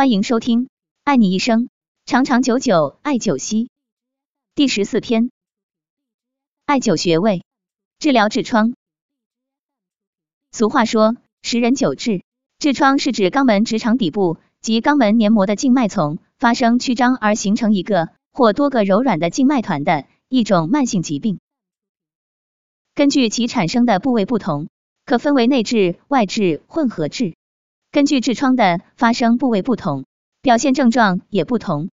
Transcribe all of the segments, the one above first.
欢迎收听《爱你一生，长长久久爱九溪》第十四篇，艾灸穴位，治疗痔疮。俗话说，十人九痔，痔疮是指肛门直肠底部及肛门黏膜的静脉丛发生曲张而形成一个或多个柔软的静脉团的一种慢性疾病。根据其产生的部位不同，可分为内痔、外痔、混合痔。根据痔疮的发生部位不同，表现症状也不同。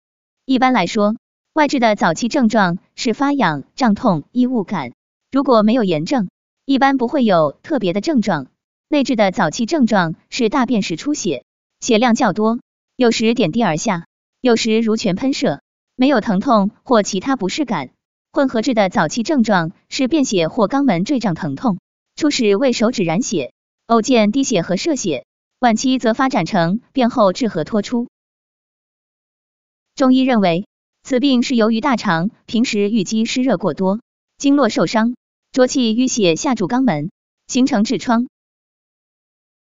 一般来说，外痔的早期症状是发痒、胀痛、异物感，如果没有炎症，一般不会有特别的症状。内痔的早期症状是大便时出血，血量较多，有时点滴而下，有时如泉喷射，没有疼痛或其他不适感。混合痔的早期症状是便血或肛门坠胀疼痛，初始为手指染血，偶见滴血和射血，晚期则发展成便后痔和脱出。中医认为，此病是由于大肠平时淤积湿热过多，经络受伤，浊气淤血下注肛门，形成痔疮。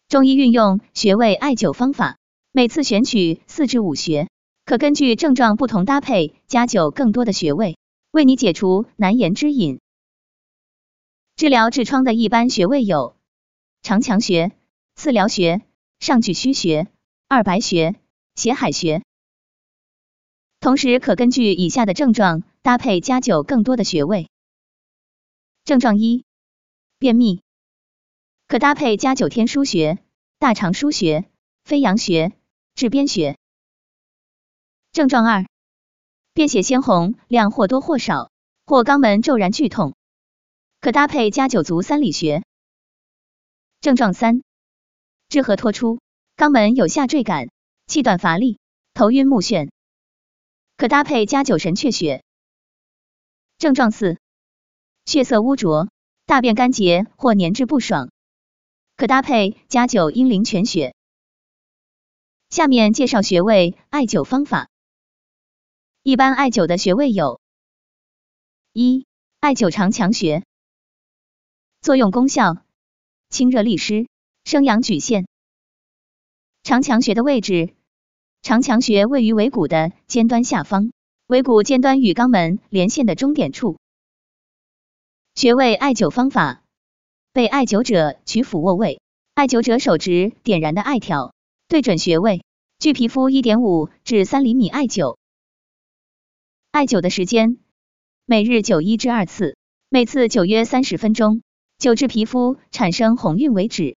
中医运用穴位艾灸方法，每次选取四至五穴，可根据症状不同搭配加灸更多的穴位。为你解除难言之隐。治疗痔疮的一般穴位有长强穴、次髎穴、上巨虚穴、二白穴、血海穴。同时可根据以下的症状搭配加灸更多的穴位。症状一：便秘，可搭配加灸天枢穴、大肠腧穴、飞扬穴、痔边穴。症状二。便血鲜红，量或多或少，或肛门骤然剧痛，可搭配加灸足三里穴。症状三：痔和脱出，肛门有下坠感，气短乏力，头晕目眩，可搭配加灸神阙穴。症状四：血色污浊，大便干结或粘滞不爽，可搭配加灸阴陵泉穴。下面介绍穴位艾灸方法。一般艾灸的穴位有：一、艾灸长强穴，作用功效：清热利湿，升阳举陷。长强穴的位置，长强穴位于尾骨的尖端下方，尾骨尖端与肛门连线的中点处。穴位艾灸方法：被艾灸者取俯卧位，艾灸者手执点燃的艾条，对准穴位，距皮肤一点五至三厘米艾灸。艾灸的时间，每日灸一至二次，每次灸约三十分钟，灸至皮肤产生红晕为止。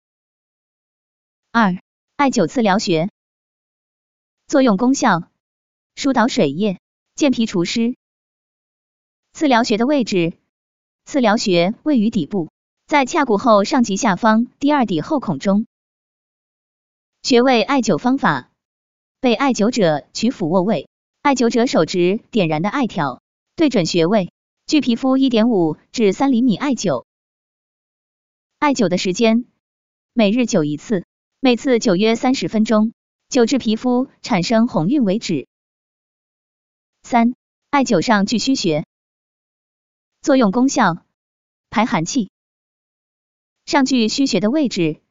二、艾灸次髎穴，作用功效：疏导水液，健脾除湿。次髎穴的位置，次髎穴位于底部，在髂骨后上棘下方第二底后孔中。穴位艾灸方法：被艾灸者取俯卧位。艾灸者手执点燃的艾条，对准穴位，距皮肤一点五至三厘米艾灸。艾灸的时间，每日灸一次，每次灸约三十分钟，灸至皮肤产生红晕为止。三、艾灸上巨虚穴，作用功效：排寒气。上巨虚穴的位置，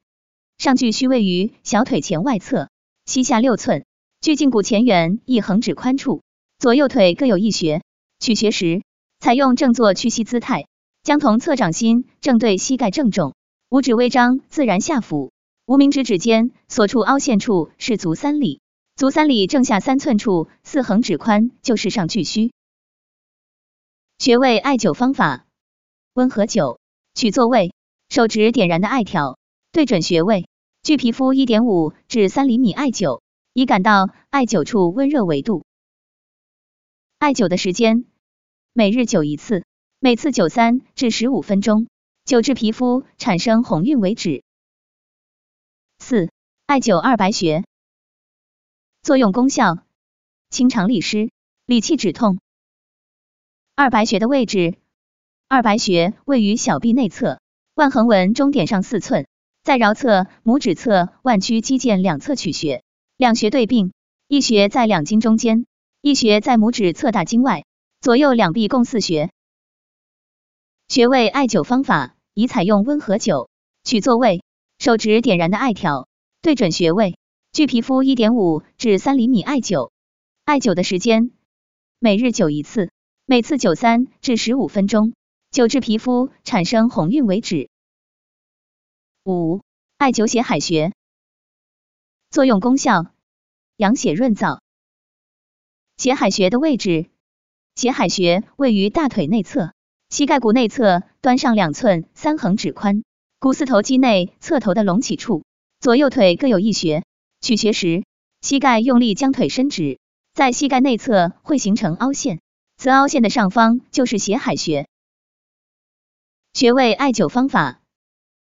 上巨虚位于小腿前外侧，膝下六寸。距胫骨前缘一横指宽处，左右腿各有一穴。取穴时，采用正坐屈膝姿态，将同侧掌心正对膝盖正中，五指微张，自然下俯。无名指指尖所处凹陷处是足三里，足三里正下三寸处四横指宽就是上巨虚。穴位艾灸方法：温和灸，取坐位，手指点燃的艾条，对准穴位，距皮肤一点五至三厘米艾灸。以感到艾灸处温热为度。艾灸的时间，每日灸一次，每次灸三至十五分钟，灸至皮肤产生红晕为止。四、艾灸二白穴，作用功效：清肠利湿，理气止痛。二白穴的位置，二白穴位于小臂内侧，腕横纹中点上四寸，在桡侧、拇指侧腕屈肌腱两侧取穴。两穴对并，一穴在两筋中间，一穴在拇指侧大筋外，左右两臂共四穴。穴位艾灸方法宜采用温和灸，取坐位，手指点燃的艾条，对准穴位，距皮肤一点五至三厘米艾灸，艾灸的时间每日灸一次，每次灸三至十五分钟，灸至皮肤产生红晕为止。五、艾灸血海穴，作用功效：养血润燥。血海穴的位置，血海穴位于大腿内侧，膝盖骨内侧端上两寸三横指宽，股四头肌内侧头的隆起处，左右腿各有一穴。取穴时，膝盖用力将腿伸直，在膝盖内侧会形成凹陷，此凹陷的上方就是血海穴。穴位艾灸方法。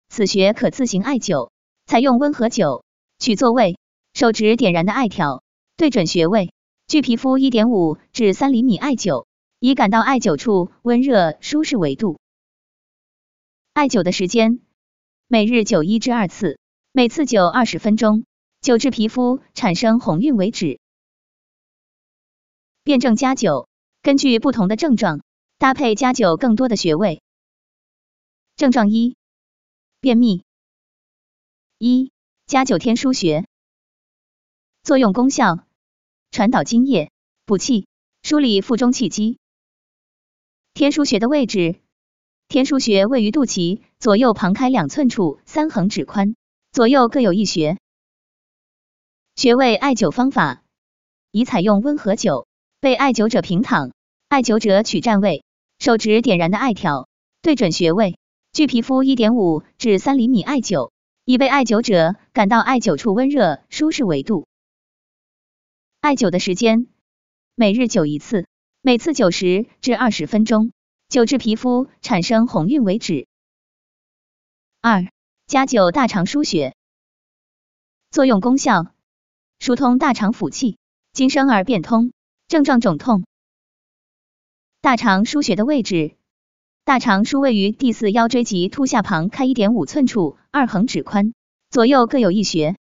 此穴可自行艾灸，采用温和灸，取座位，手指点燃的艾条，对准穴位，距皮肤一点五至三厘米艾灸，以感到艾灸处温热舒适为度。艾灸的时间，每日灸一至二次，每次灸二十分钟，灸至皮肤产生红晕为止。辩证加灸，根据不同的症状，搭配加灸更多的穴位。症状一。便秘，一加九天枢穴，作用功效：传导津液，补气，梳理腹中气机。天枢穴的位置，天枢穴位于肚脐左右旁开两寸处，三横指宽，左右各有一穴。穴位艾灸方法：宜采用温和灸，被艾灸者平躺，艾灸者取站位，手指点燃的艾条对准穴位。距皮肤一点五至三厘米艾灸，以被艾灸者感到艾灸处温热舒适为度。艾灸的时间，每日灸一次，每次灸十至二十分钟，灸至皮肤产生红晕为止。二、加灸大肠腧穴，作用功效：疏通大肠腑气，经生而变通。症状肿痛。大肠腧穴的位置。大肠腧位于第四腰椎棘突下旁开一点五寸处，二横指宽，左右各有一穴。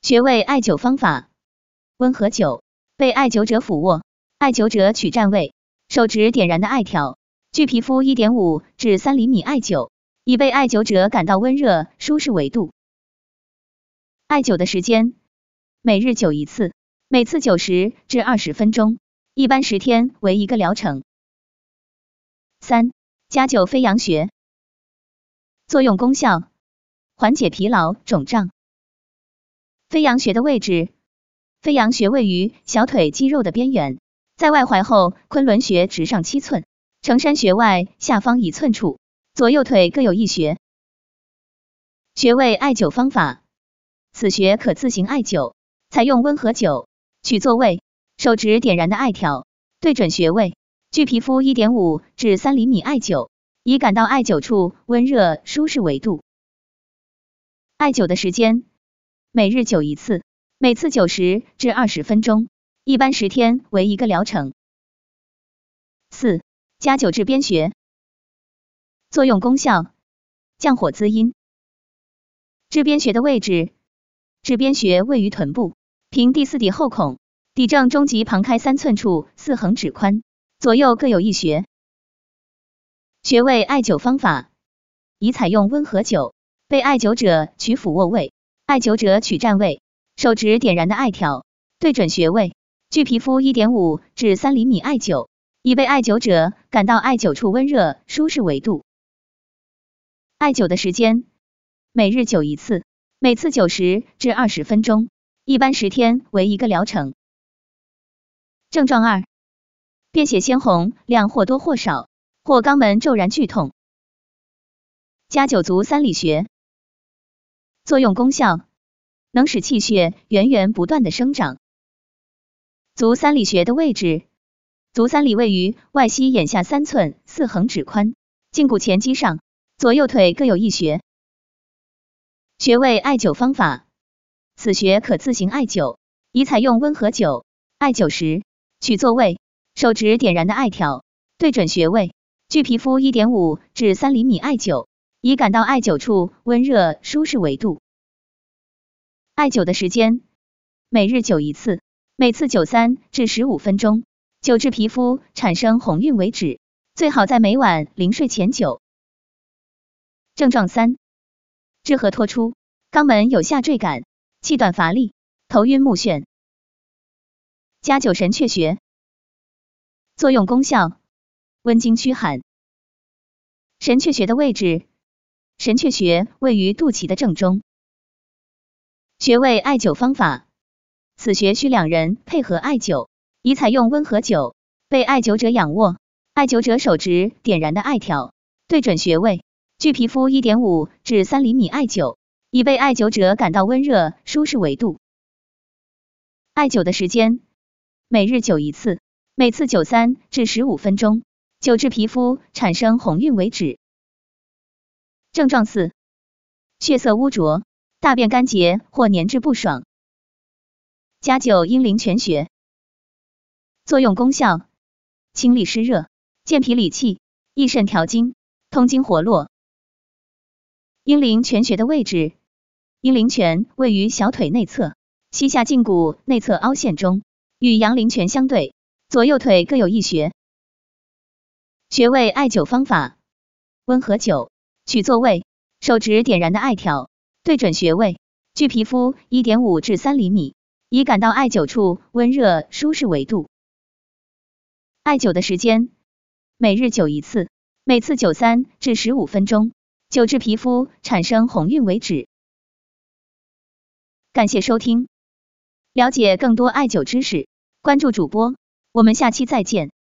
穴位艾灸方法：温和灸，被艾灸者俯卧，艾灸者取站位，手指点燃的艾条，距皮肤一点五至三厘米艾灸，以被艾灸者感到温热舒适为度。艾灸的时间，每日灸一次，每次九十至二十分钟，一般十天为一个疗程。三、加灸飞扬穴，作用功效：缓解疲劳、肿胀。飞扬穴的位置，飞扬穴位于小腿肌肉的边缘，在外踝后昆仑穴直上七寸，承山穴外下方一寸处，左右腿各有一穴。穴位艾灸方法：此穴可自行艾灸，采用温和灸，取座位，手指点燃的艾条对准穴位。距皮肤一点五至三厘米艾灸，以感到艾灸处温热舒适为度。艾灸的时间，每日灸一次，每次灸十至二十分钟，一般十天为一个疗程。四、加灸治边穴，作用功效：降火滋阴。治边穴的位置，治边穴位于臀部平第四骶后孔，骶正中极旁开三寸处，四横指宽。左右各有一穴。穴位艾灸方法：宜采用温和灸，被艾灸者取俯卧位，艾灸者取站位，手指点燃的艾条对准穴位，距皮肤一点五至三厘米艾灸，以被艾灸者感到艾灸处温热舒适为度。艾灸的时间，每日灸一次，每次九十至二十分钟，一般十天为一个疗程。症状二。便血鲜红，量或多或少，或肛门骤然剧痛。加灸足三里穴，作用功效能使气血源源不断的生长。足三里穴的位置，足三里位于外膝眼下三寸，四横指宽，胫骨前肌上，左右腿各有一穴。穴位艾灸方法，此穴可自行艾灸，宜采用温和灸。艾灸时，取座位。手指点燃的艾条对准穴位，距皮肤一点五至三厘米艾灸，以感到艾灸处温热舒适为度。艾灸的时间，每日灸一次，每次灸三至十五分钟，灸至皮肤产生红晕为止，最好在每晚临睡前灸。症状三：治和脱出，肛门有下坠感，气短乏力，头晕目眩。加九神阙穴，作用功效，温经驱寒。神阙穴的位置，神阙穴位于肚脐的正中，穴位艾灸方法，此穴需两人配合艾灸，宜采用温和灸，被艾灸者仰卧，艾灸者手执点燃的艾条，对准穴位，距皮肤一点五至三厘米艾灸，以被艾灸者感到温热舒适为度。艾灸的时间。每日灸一次，每次灸三至十五分钟，灸至皮肤产生红晕为止。症状四：血色污浊，大便干结或粘滞不爽。加灸阴陵泉穴，作用功效：清利湿热，健脾理气，益肾调经，通经活络。阴陵泉穴的位置：阴陵泉位于小腿内侧，膝下胫骨内侧凹陷中。与阳陵泉相对，左右腿各有一穴。穴位艾灸方法：温和灸，取座位，手指点燃的艾条，对准穴位，距皮肤一点五至三厘米，以感到艾灸处温热舒适为度。艾灸的时间：每日灸一次，每次灸三至十五分钟，灸至皮肤产生红晕为止。感谢收听，了解更多艾灸知识。关注主播，我们下期再见。